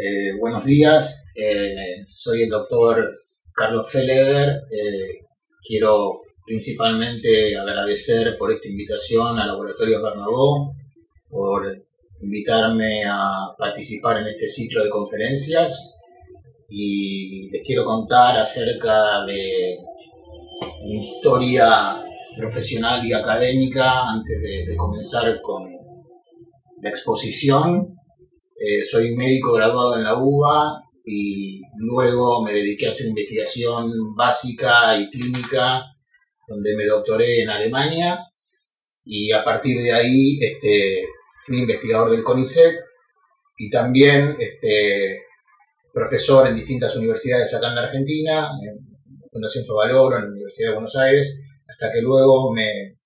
Eh, buenos días, eh, soy el doctor Carlos Feleder. Eh, quiero principalmente agradecer por esta invitación al Laboratorio Bernabó, por invitarme a participar en este ciclo de conferencias y les quiero contar acerca de mi historia profesional y académica antes de, de comenzar con la exposición. Eh, soy médico graduado en la UBA y luego me dediqué a hacer investigación básica y clínica, donde me doctoré en Alemania. Y a partir de ahí este, fui investigador del CONICET y también este, profesor en distintas universidades acá en la Argentina, en la Fundación Sovaloro, en la Universidad de Buenos Aires, hasta que luego me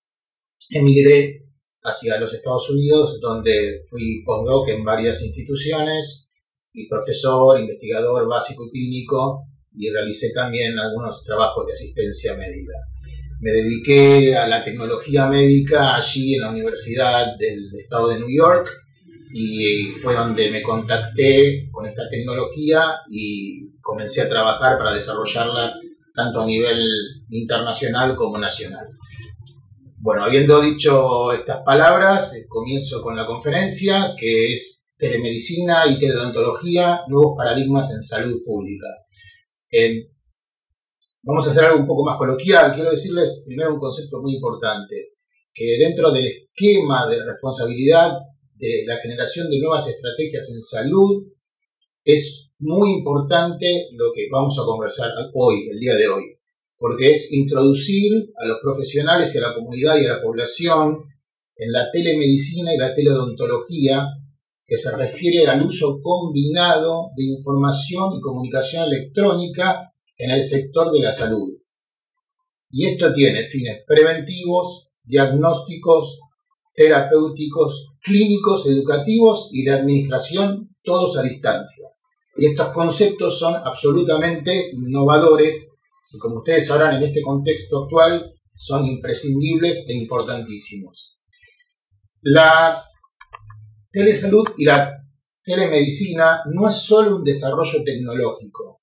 emigré hacia los Estados Unidos, donde fui postdoc en varias instituciones y profesor, investigador básico y clínico, y realicé también algunos trabajos de asistencia médica. Me dediqué a la tecnología médica allí en la Universidad del Estado de New York y fue donde me contacté con esta tecnología y comencé a trabajar para desarrollarla tanto a nivel internacional como nacional. Bueno, habiendo dicho estas palabras, eh, comienzo con la conferencia, que es Telemedicina y Teledontología, nuevos paradigmas en salud pública. Eh, vamos a hacer algo un poco más coloquial. Quiero decirles primero un concepto muy importante, que dentro del esquema de responsabilidad de la generación de nuevas estrategias en salud, es muy importante lo que vamos a conversar hoy, el día de hoy porque es introducir a los profesionales y a la comunidad y a la población en la telemedicina y la teleodontología, que se refiere al uso combinado de información y comunicación electrónica en el sector de la salud. Y esto tiene fines preventivos, diagnósticos, terapéuticos, clínicos, educativos y de administración, todos a distancia. Y estos conceptos son absolutamente innovadores y como ustedes sabrán en este contexto actual, son imprescindibles e importantísimos. La telesalud y la telemedicina no es solo un desarrollo tecnológico,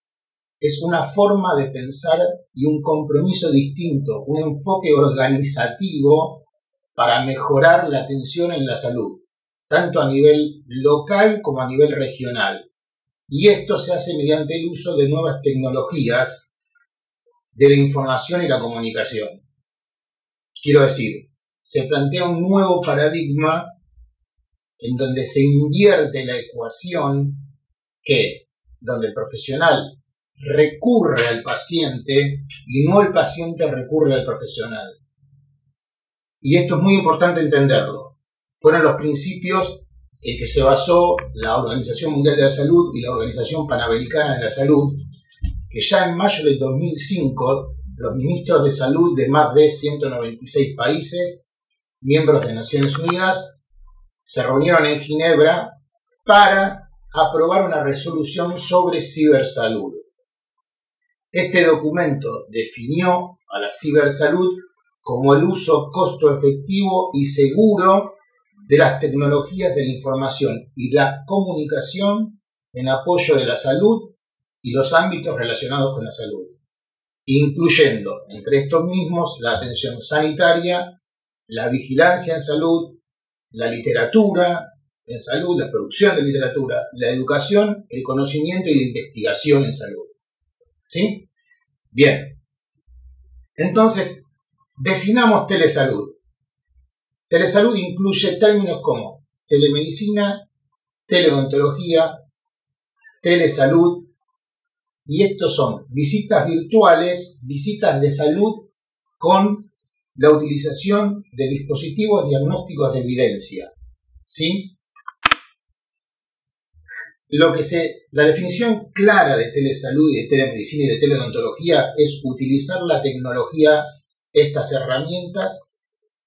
es una forma de pensar y un compromiso distinto, un enfoque organizativo para mejorar la atención en la salud, tanto a nivel local como a nivel regional. Y esto se hace mediante el uso de nuevas tecnologías de la información y la comunicación. Quiero decir, se plantea un nuevo paradigma en donde se invierte la ecuación que, donde el profesional recurre al paciente y no el paciente recurre al profesional. Y esto es muy importante entenderlo. Fueron los principios en que se basó la Organización Mundial de la Salud y la Organización Panamericana de la Salud que ya en mayo del 2005 los ministros de salud de más de 196 países, miembros de Naciones Unidas, se reunieron en Ginebra para aprobar una resolución sobre cibersalud. Este documento definió a la cibersalud como el uso costo efectivo y seguro de las tecnologías de la información y la comunicación en apoyo de la salud y los ámbitos relacionados con la salud, incluyendo entre estos mismos la atención sanitaria, la vigilancia en salud, la literatura en salud, la producción de literatura, la educación, el conocimiento y la investigación en salud. ¿Sí? Bien. Entonces, definamos telesalud. Telesalud incluye términos como telemedicina, teleodontología, telesalud, y estos son visitas virtuales, visitas de salud con la utilización de dispositivos diagnósticos de evidencia. ¿Sí? Lo que la definición clara de telesalud y de telemedicina y de teleodontología es utilizar la tecnología, estas herramientas,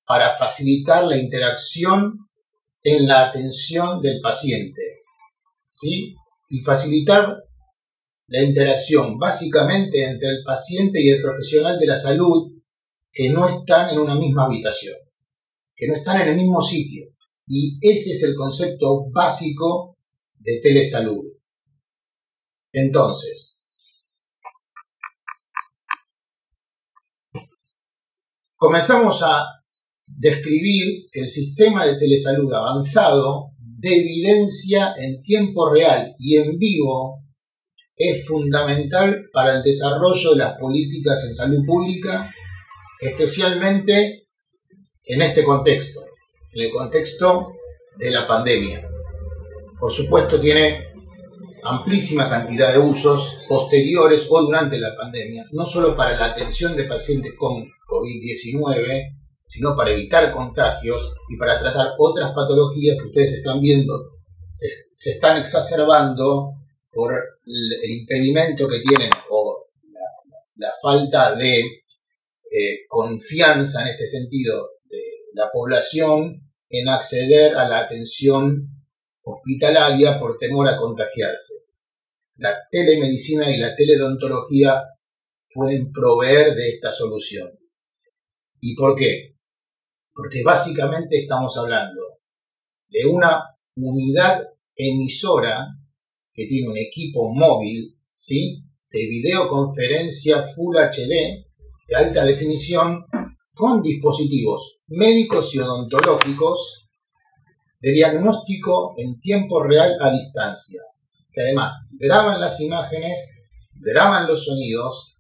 para facilitar la interacción en la atención del paciente. ¿Sí? Y facilitar la interacción básicamente entre el paciente y el profesional de la salud que no están en una misma habitación, que no están en el mismo sitio. Y ese es el concepto básico de telesalud. Entonces, comenzamos a describir que el sistema de telesalud avanzado de evidencia en tiempo real y en vivo es fundamental para el desarrollo de las políticas en salud pública, especialmente en este contexto, en el contexto de la pandemia. Por supuesto tiene amplísima cantidad de usos posteriores o durante la pandemia, no solo para la atención de pacientes con COVID-19, sino para evitar contagios y para tratar otras patologías que ustedes están viendo se, están exacerbando por el, impedimento que tienen o la, falta de eh, confianza en este sentido de la población en acceder a la atención hospitalaria por temor a contagiarse. La telemedicina y la teledontología pueden proveer de esta solución. ¿Y por qué? porque básicamente estamos hablando de una unidad emisora que tiene un equipo móvil, ¿sí? De videoconferencia Full HD de alta definición con dispositivos médicos y odontológicos de diagnóstico en tiempo real a distancia, que además graban las imágenes, graban los sonidos,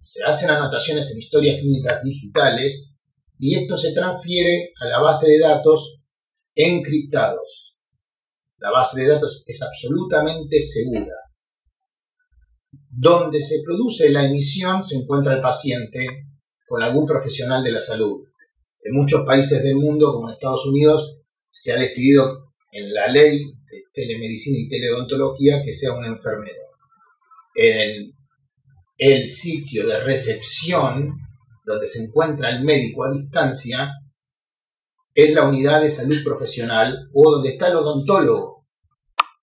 se hacen anotaciones en historias clínicas digitales y esto se transfiere a la base de datos encriptados. La base de datos es absolutamente segura. Donde se produce la emisión se encuentra el paciente con algún profesional de la salud. En muchos países del mundo, como en Estados Unidos, se ha decidido en la ley de telemedicina y teleodontología que sea un enfermero. En el sitio de recepción donde se encuentra el médico a distancia, es la unidad de salud profesional o donde está el odontólogo.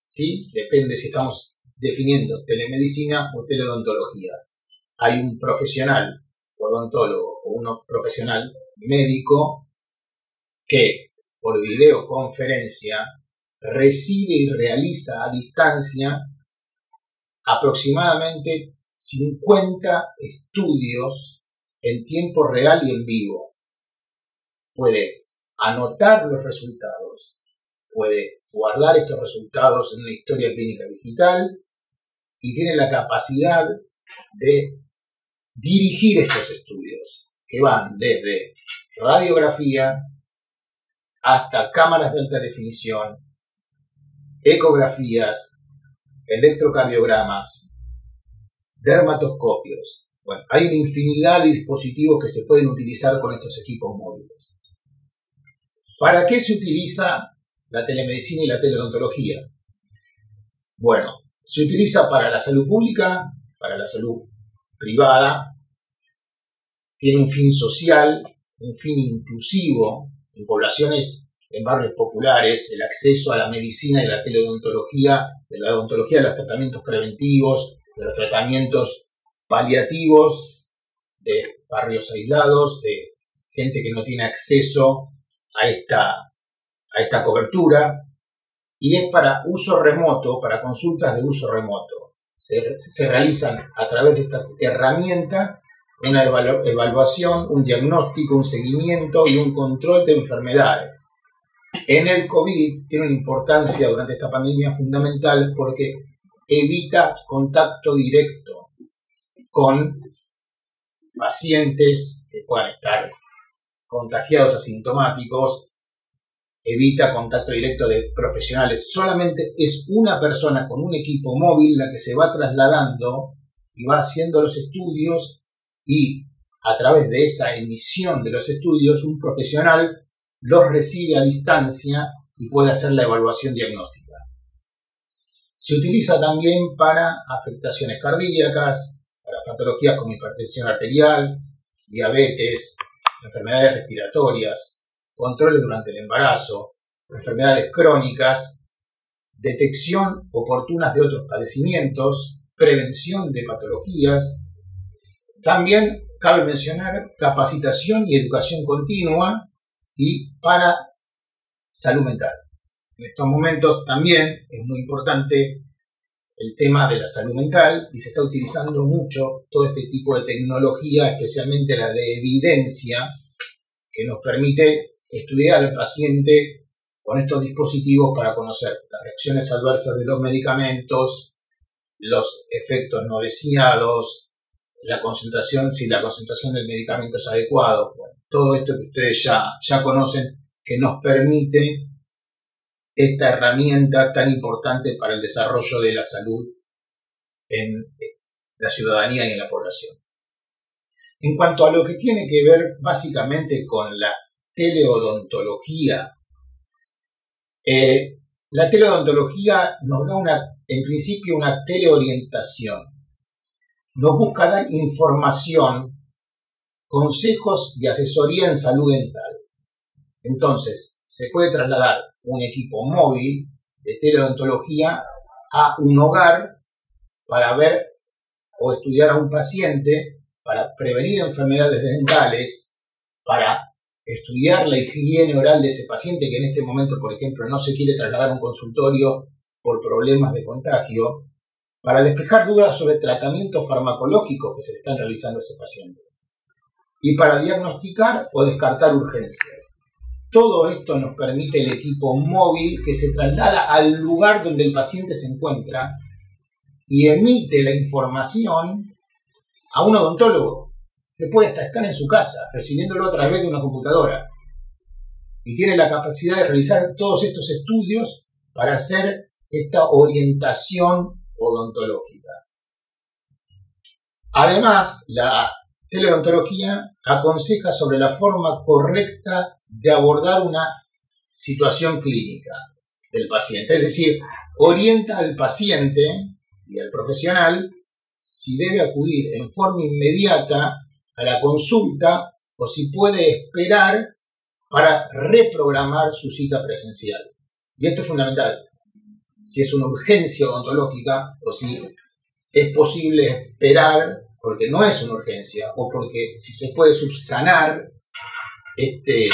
¿Sí? Depende si estamos definiendo telemedicina o teleodontología. Hay un profesional odontólogo o un profesional médico que por videoconferencia recibe y realiza a distancia aproximadamente 50 estudios en tiempo real y en vivo. Puede anotar los resultados, puede guardar estos resultados en una historia clínica digital y tiene la capacidad de dirigir estos estudios, que van desde radiografía hasta cámaras de alta definición, ecografías, electrocardiogramas, dermatoscopios, bueno, hay una infinidad de dispositivos que se pueden utilizar con estos equipos móviles. ¿Para qué se utiliza la telemedicina y la teleodontología? Bueno, se utiliza para la salud pública, para la salud privada, tiene un fin social, un fin inclusivo en poblaciones, en barrios populares, el acceso a la medicina y la teleodontología, de la odontología de los tratamientos preventivos, de los tratamientos paliativos de barrios aislados, de gente que no tiene acceso a esta, a esta cobertura, y es para uso remoto, para consultas de uso remoto. Se, se realizan a través de esta herramienta una evaluación, un diagnóstico, un seguimiento y un control de enfermedades. En el COVID tiene una importancia durante esta pandemia fundamental porque evita contacto directo con pacientes que puedan estar contagiados asintomáticos, evita contacto directo de profesionales. Solamente es una persona con un equipo móvil la que se va trasladando y va haciendo los estudios y a través de esa emisión de los estudios un profesional los recibe a distancia y puede hacer la evaluación diagnóstica. Se utiliza también para afectaciones cardíacas, para patologías como hipertensión arterial, diabetes, enfermedades respiratorias, controles durante el embarazo, enfermedades crónicas, detección oportunas de otros padecimientos, prevención de patologías. También cabe mencionar capacitación y educación continua y para salud mental. En estos momentos también es muy importante el tema de la salud mental y se está utilizando mucho todo este tipo de tecnología, especialmente la de evidencia, que nos permite estudiar al paciente con estos dispositivos para conocer las reacciones adversas de los medicamentos, los efectos no deseados, la concentración, si la concentración del medicamento es adecuado, todo esto que ustedes ya, ya conocen, que nos permite esta herramienta tan importante para el desarrollo de la salud en la ciudadanía y en la población. En cuanto a lo que tiene que ver básicamente con la teleodontología, eh, la teleodontología nos da en principio una teleorientación. Nos busca dar información, consejos y asesoría en salud dental. Entonces, se puede trasladar un equipo móvil de teleodontología a un hogar para ver o estudiar a un paciente, para prevenir enfermedades dentales, para estudiar la higiene oral de ese paciente que en este momento, por ejemplo, no se quiere trasladar a un consultorio por problemas de contagio, para despejar dudas sobre tratamientos farmacológicos que se le están realizando a ese paciente y para diagnosticar o descartar urgencias. Todo esto nos permite el equipo móvil que se traslada al lugar donde el paciente se encuentra y emite la información a un odontólogo que puede hasta estar en su casa recibiéndolo a través de una computadora y tiene la capacidad de realizar todos estos estudios para hacer esta orientación odontológica. Además, la teleodontología aconseja sobre la forma correcta de abordar una situación clínica del paciente. Es decir, orienta al paciente y al profesional si debe acudir en forma inmediata a la consulta o si puede esperar para reprogramar su cita presencial. Y esto es fundamental. Si es una urgencia odontológica o si es posible esperar porque no es una urgencia o porque si se puede subsanar este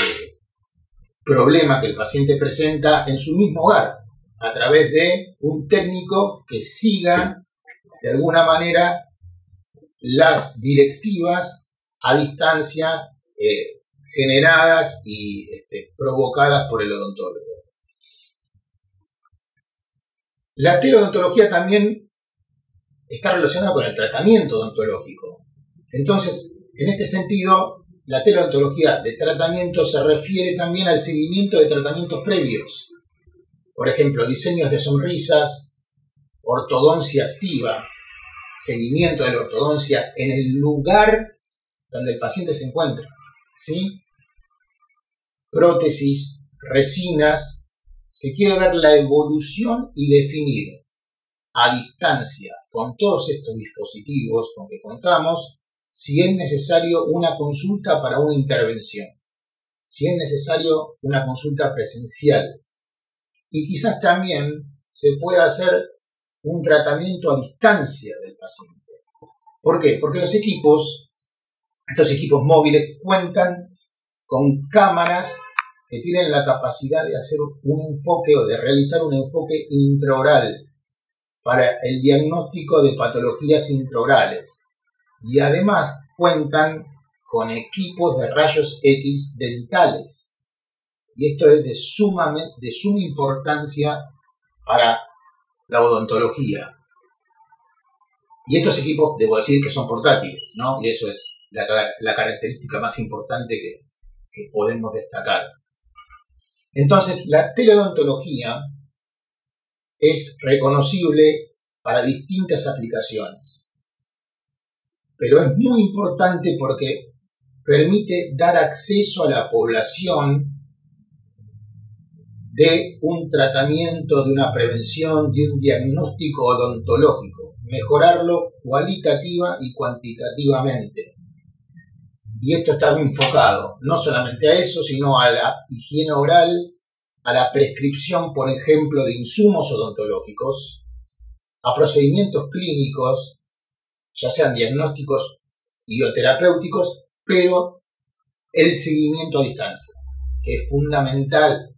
problema que el paciente presenta en su mismo hogar, a través de un técnico que siga de alguna manera las directivas a distancia eh, generadas y este, provocadas por el odontólogo. La teleodontología también está relacionada con el tratamiento odontológico. Entonces, en este sentido, la teleodontología de tratamiento se refiere también al seguimiento de tratamientos previos. Por ejemplo, diseños de sonrisas, ortodoncia activa, seguimiento de la ortodoncia en el lugar donde el paciente se encuentra. ¿sí? Prótesis, resinas. Se quiere ver la evolución y definir a distancia con todos estos dispositivos con que contamos si es necesario una consulta para una intervención, si es necesario una consulta presencial. Y quizás también se pueda hacer un tratamiento a distancia del paciente. ¿Por qué? Porque los equipos, estos equipos móviles, cuentan con cámaras que tienen la capacidad de hacer un enfoque o de realizar un enfoque intraoral para el diagnóstico de patologías intraorales y además cuentan con equipos de rayos X dentales. Y esto es de suma, de suma importancia para la odontología. Y estos equipos, debo decir que son portátiles, ¿no? Y eso es la, la característica más importante que, que podemos destacar. Entonces, la teleodontología es reconocible para distintas aplicaciones pero es muy importante porque permite dar acceso a la población de un tratamiento, de una prevención, de un diagnóstico odontológico, mejorarlo cualitativa y cuantitativamente. Y esto está enfocado no solamente a eso, sino a la higiene oral, a la prescripción, por ejemplo, de insumos odontológicos, a procedimientos clínicos, ya sean diagnósticos y o terapéuticos, pero el seguimiento a distancia, que es fundamental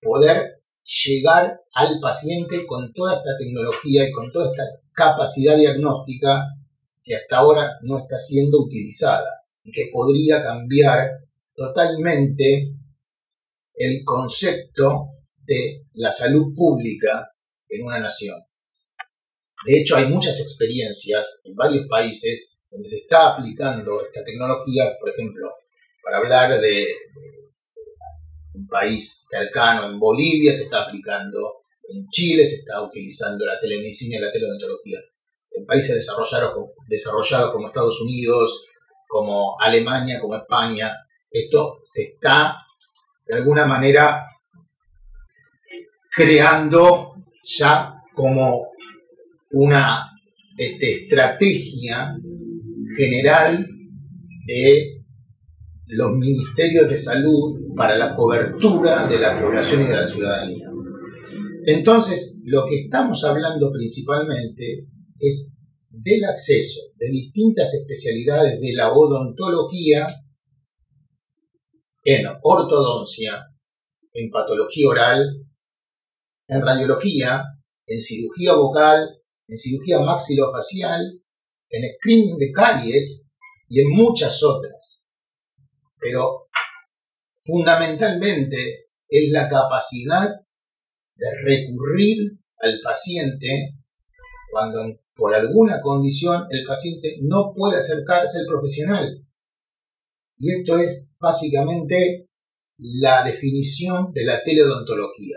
poder llegar al paciente con toda esta tecnología y con toda esta capacidad diagnóstica que hasta ahora no está siendo utilizada y que podría cambiar totalmente el concepto de la salud pública en una nación. De hecho, hay muchas experiencias en varios países donde se está aplicando esta tecnología, por ejemplo, para hablar de, un país cercano, en Bolivia se está aplicando, en Chile se está utilizando la telemedicina y la teleodontología. En países desarrollados, desarrollados como Estados Unidos, como Alemania, como España, esto se está de alguna manera creando ya como una este, estrategia general de los ministerios de salud para la cobertura de la población y de la ciudadanía. Entonces, lo que estamos hablando principalmente es del acceso de distintas especialidades de la odontología en ortodoncia, en patología oral, en radiología, en cirugía vocal, en cirugía maxilofacial, en screening de caries y en muchas otras. Pero fundamentalmente es la capacidad de recurrir al paciente cuando por alguna condición el paciente no puede acercarse al profesional. Y esto es básicamente la definición de la teleodontología.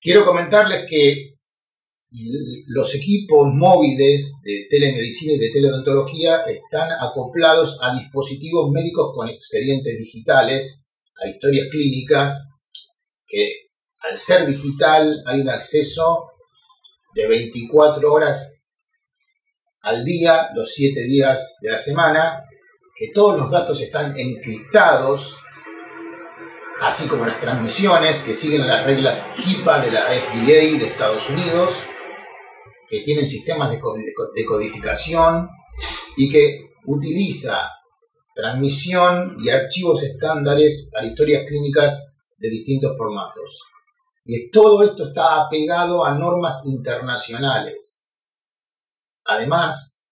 Quiero comentarles que los equipos móviles de telemedicina y de teleodontología están acoplados a dispositivos médicos con expedientes digitales, a historias clínicas, que al ser digital hay un acceso de 24 horas al día, los 7 días de la semana, que todos los datos están encriptados así como las transmisiones que siguen las reglas HIPAA de la FDA de Estados Unidos, que tienen sistemas de codificación y que utiliza transmisión y archivos estándares para historias clínicas de distintos formatos. Y todo esto está apegado a normas internacionales. Además,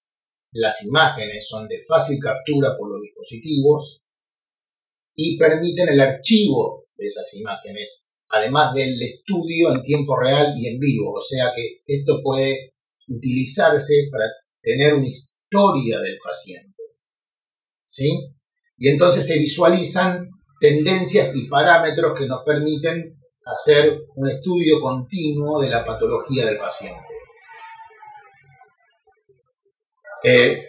las imágenes son de fácil captura por los dispositivos y permiten el archivo de esas imágenes, además del estudio en tiempo real y en vivo. O sea que esto puede utilizarse para tener una historia del paciente. ¿Sí? Y entonces se visualizan tendencias y parámetros que nos permiten hacer un estudio continuo de la patología del paciente. Eh,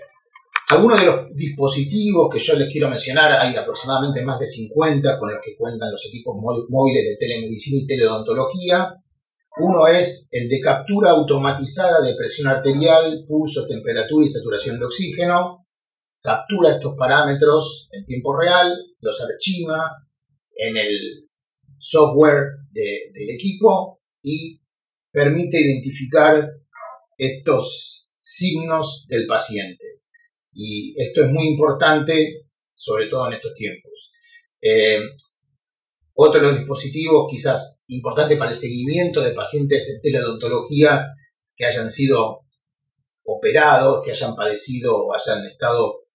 algunos de los dispositivos que yo les quiero mencionar, hay aproximadamente más de 50 con los que cuentan los equipos móviles de telemedicina y teleodontología. Uno es el de captura automatizada de presión arterial, pulso, temperatura y saturación de oxígeno. Captura estos parámetros en tiempo real, los archiva en el software del equipo y permite identificar estos signos del paciente. Y esto es muy importante, sobre todo en estos tiempos. Eh, otro de los dispositivos quizás importante para el seguimiento de pacientes en teleodontología que hayan sido operados, que hayan padecido o hayan estado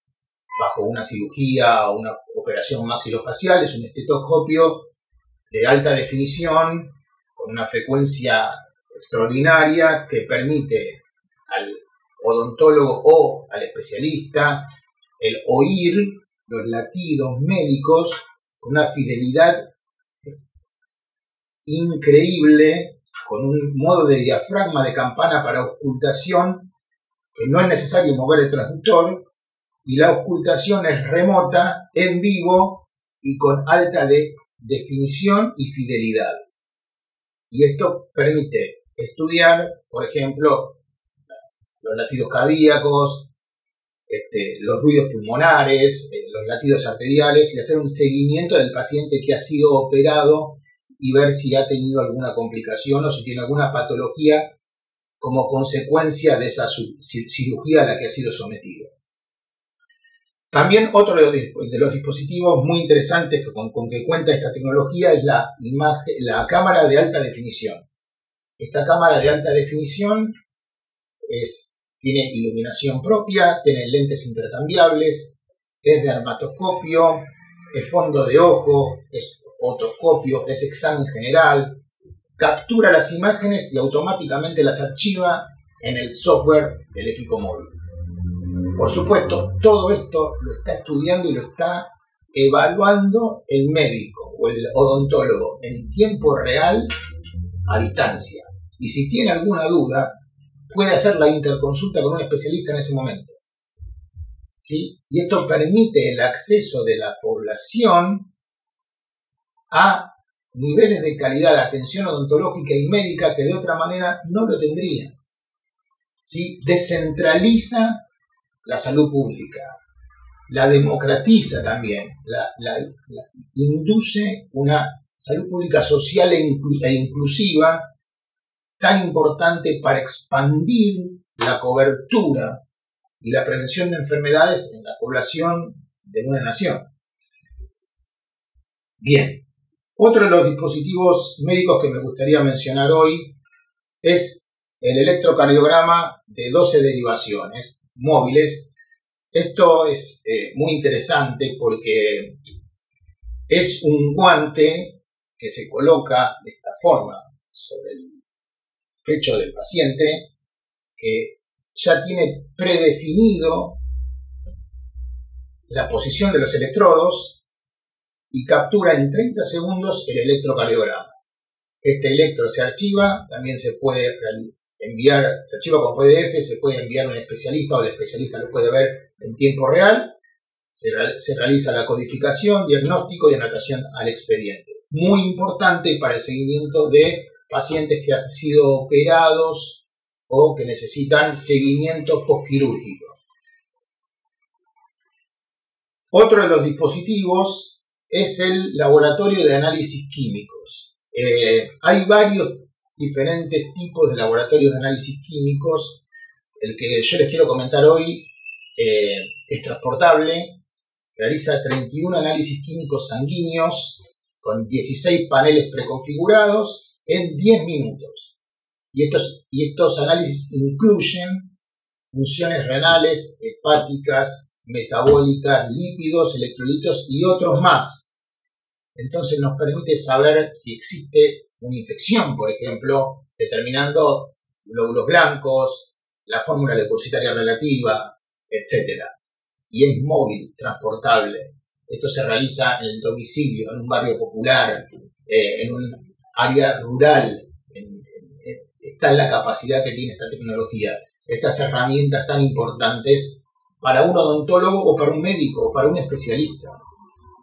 bajo una cirugía o una operación maxilofacial, es un estetoscopio de alta definición con una frecuencia extraordinaria que permite al odontólogo o al especialista, el oír los latidos médicos con una fidelidad increíble, con un modo de diafragma de campana para ocultación, que no es necesario mover el transductor, y la ocultación es remota, en vivo y con alta de definición y fidelidad. Y esto permite estudiar, por ejemplo, los latidos cardíacos, este, los ruidos pulmonares, eh, los latidos arteriales y hacer un seguimiento del paciente que ha sido operado y ver si ha tenido alguna complicación o si tiene alguna patología como consecuencia de esa cirugía a la que ha sido sometido. También otro de los, dispositivos muy interesantes con, con, que cuenta esta tecnología es la, imagen, la cámara de alta definición. Esta cámara de alta definición es, tiene iluminación propia, tiene lentes intercambiables, es de armatoscopio, es fondo de ojo, es otoscopio, es examen general, captura las imágenes y automáticamente las archiva en el software del equipo móvil. Por supuesto, todo esto lo está estudiando y lo está evaluando el médico o el odontólogo en tiempo real a distancia. Y si tiene alguna duda, puede hacer la interconsulta con un especialista en ese momento. ¿Sí? Y esto permite el acceso de la población a niveles de calidad de atención odontológica y médica que de otra manera no lo tendría. ¿Sí? Descentraliza la salud pública, la democratiza también, la, induce una salud pública social e, e inclusiva tan importante para expandir la cobertura y la prevención de enfermedades en la población de una nación. Bien, otro de los dispositivos médicos que me gustaría mencionar hoy es el electrocardiograma de 12 derivaciones móviles. Esto es eh, muy interesante porque es un guante que se coloca de esta forma sobre el pecho del paciente que ya tiene predefinido la posición de los electrodos y captura en 30 segundos el electrocardiograma. Este electro se archiva, también se puede enviar, se archiva como PDF, se puede enviar a un especialista o el especialista lo puede ver en tiempo real, se, se realiza la codificación, diagnóstico y anotación al expediente. Muy importante para el seguimiento de pacientes que han sido operados o que necesitan seguimiento postquirúrgico. Otro de los dispositivos es el laboratorio de análisis químicos. Eh, hay varios diferentes tipos de laboratorios de análisis químicos. El que yo les quiero comentar hoy eh, es transportable, realiza 31 análisis químicos sanguíneos con 16 paneles preconfigurados en 10 minutos. Y estos, y estos análisis incluyen funciones renales, hepáticas, metabólicas, lípidos, electrolitos y otros más. Entonces nos permite saber si existe una infección, por ejemplo, determinando glóbulos blancos, la fórmula leucocitaria relativa, etc. Y es móvil, transportable. Esto se realiza en el domicilio, en un barrio popular, eh, en un área rural. está la capacidad que tiene esta tecnología, estas herramientas tan importantes para un odontólogo o para un médico o para un especialista,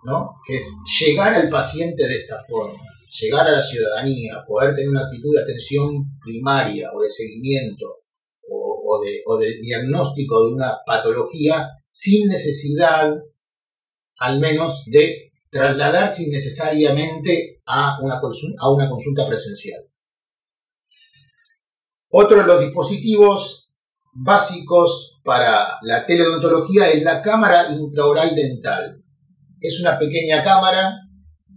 ¿no? que es llegar al paciente de esta forma llegar a la ciudadanía, poder tener una actitud de atención primaria o de seguimiento o, de, diagnóstico de una patología sin necesidad, al menos, de trasladarse innecesariamente a una, consulta presencial. Otro de los dispositivos básicos para la teleodontología es la cámara intraoral dental. Es una pequeña cámara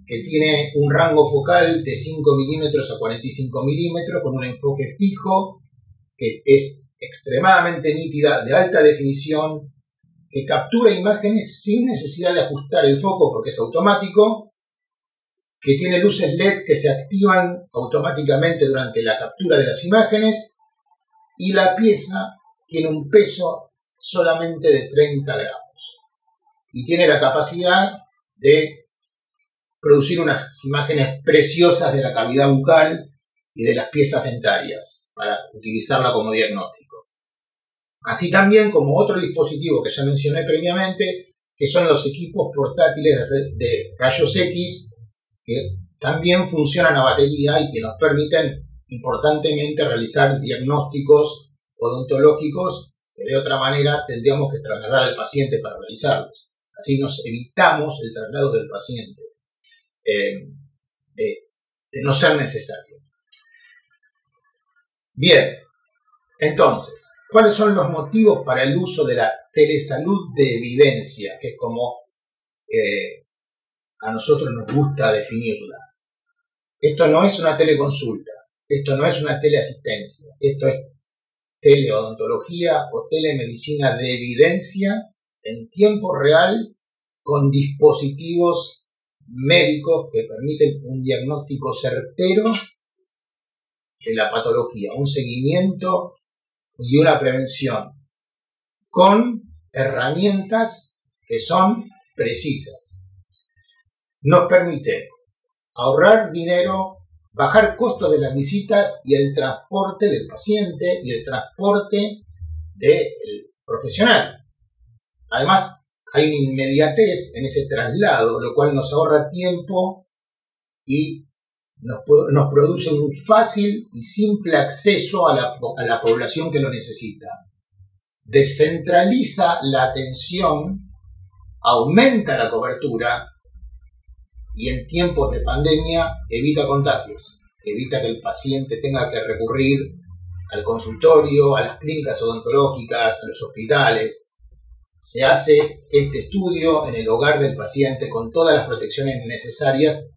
que tiene un rango focal de 5 milímetros a 45 milímetros con un enfoque fijo que es extremadamente nítida, de alta definición, que captura imágenes sin necesidad de ajustar el foco porque es automático, que tiene luces LED que se activan automáticamente durante la captura de las imágenes y la pieza tiene un peso solamente de 30 gramos y tiene la capacidad de producir unas imágenes preciosas de la cavidad bucal y de las piezas dentarias para utilizarla como diagnóstico. Así también como otro dispositivo que ya mencioné previamente, que son los equipos portátiles de rayos X, que también funcionan a batería y que nos permiten importantemente realizar diagnósticos odontológicos que de otra manera tendríamos que trasladar al paciente para realizarlos. Así nos evitamos el traslado del paciente. Eh, de, no ser necesario. Bien, entonces, ¿Cuáles son los motivos para el uso de la telesalud de evidencia? Que es como eh, a nosotros nos gusta definirla. Esto no es una teleconsulta, esto no es una teleasistencia, esto es teleodontología o telemedicina de evidencia en tiempo real con dispositivos médicos que permiten un diagnóstico certero de la patología, un seguimiento y una prevención con herramientas que son precisas. Nos permite ahorrar dinero, bajar costos de las visitas y el transporte del paciente y el transporte del profesional. Además, hay una inmediatez en ese traslado, lo cual nos ahorra tiempo y nos, produce un fácil y simple acceso a la, a la población que lo necesita. Descentraliza la atención, aumenta la cobertura y en tiempos de pandemia evita contagios, evita que el paciente tenga que recurrir al consultorio, a las clínicas odontológicas, a los hospitales, se hace este estudio en el hogar del paciente con todas las protecciones necesarias,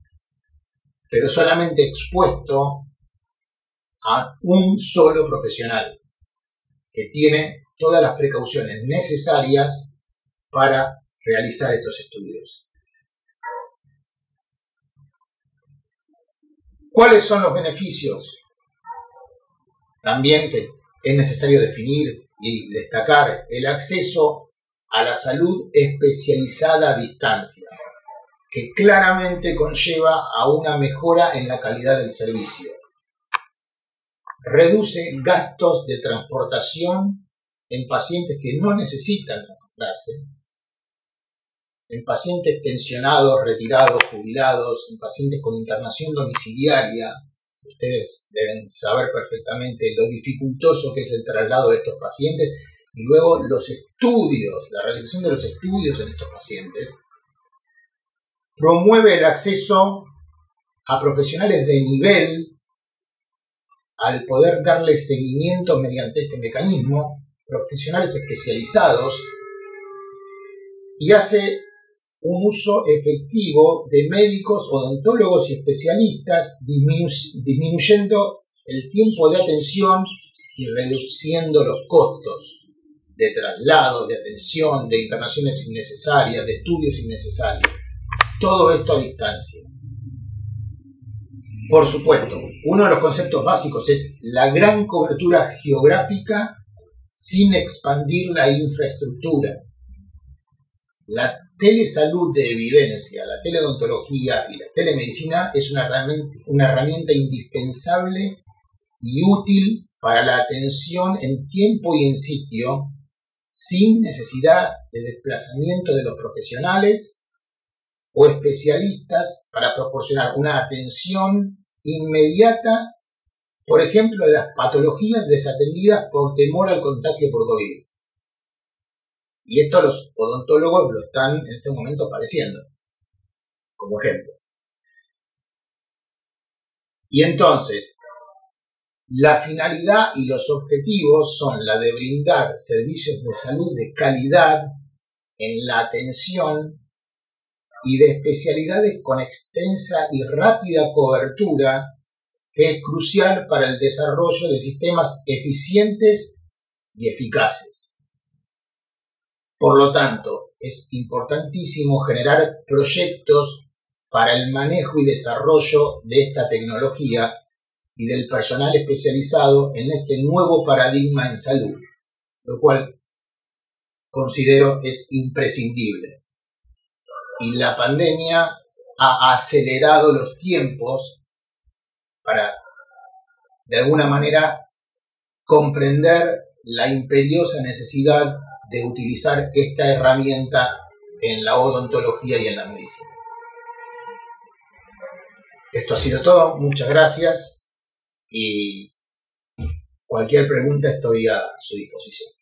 pero solamente expuesto a un solo profesional que tiene todas las precauciones necesarias para realizar estos estudios. ¿Cuáles son los beneficios? También que es necesario definir y destacar el acceso a la salud especializada a distancia, que claramente conlleva a una mejora en la calidad del servicio. Reduce gastos de transportación en pacientes que no necesitan transportarse, en pacientes pensionados, retirados, jubilados, en pacientes con internación domiciliaria. Ustedes deben saber perfectamente lo dificultoso que es el traslado de estos pacientes y luego los estudios, la realización de los estudios en estos pacientes, promueve el acceso a profesionales de nivel al poder darles seguimiento mediante este mecanismo, profesionales especializados, y hace un uso efectivo de médicos, odontólogos y especialistas, disminuyendo el tiempo de atención y reduciendo los costos de traslado, de atención, de internaciones innecesarias, de estudios innecesarios. Todo esto a distancia. Por supuesto, uno de los conceptos básicos es la gran cobertura geográfica sin expandir la infraestructura. La telesalud de evidencia, la teleodontología y la telemedicina es una herramienta, una herramienta indispensable y útil para la atención en tiempo y en sitio sin necesidad de desplazamiento de los profesionales o especialistas para proporcionar una atención inmediata, por ejemplo, de las patologías desatendidas por temor al contagio por COVID. Y esto los odontólogos lo están en este momento padeciendo, como ejemplo. Y entonces, la finalidad y los objetivos son la de brindar servicios de salud de calidad en la atención y de especialidades con extensa y rápida cobertura que es crucial para el desarrollo de sistemas eficientes y eficaces. Por lo tanto, es importantísimo generar proyectos para el manejo y desarrollo de esta tecnología y del personal especializado en este nuevo paradigma en salud, lo cual considero es imprescindible. Y la pandemia ha acelerado los tiempos para, de alguna manera, comprender la imperiosa necesidad de utilizar esta herramienta en la odontología y en la medicina. Esto ha sido todo, muchas gracias y cualquier pregunta estoy a su disposición.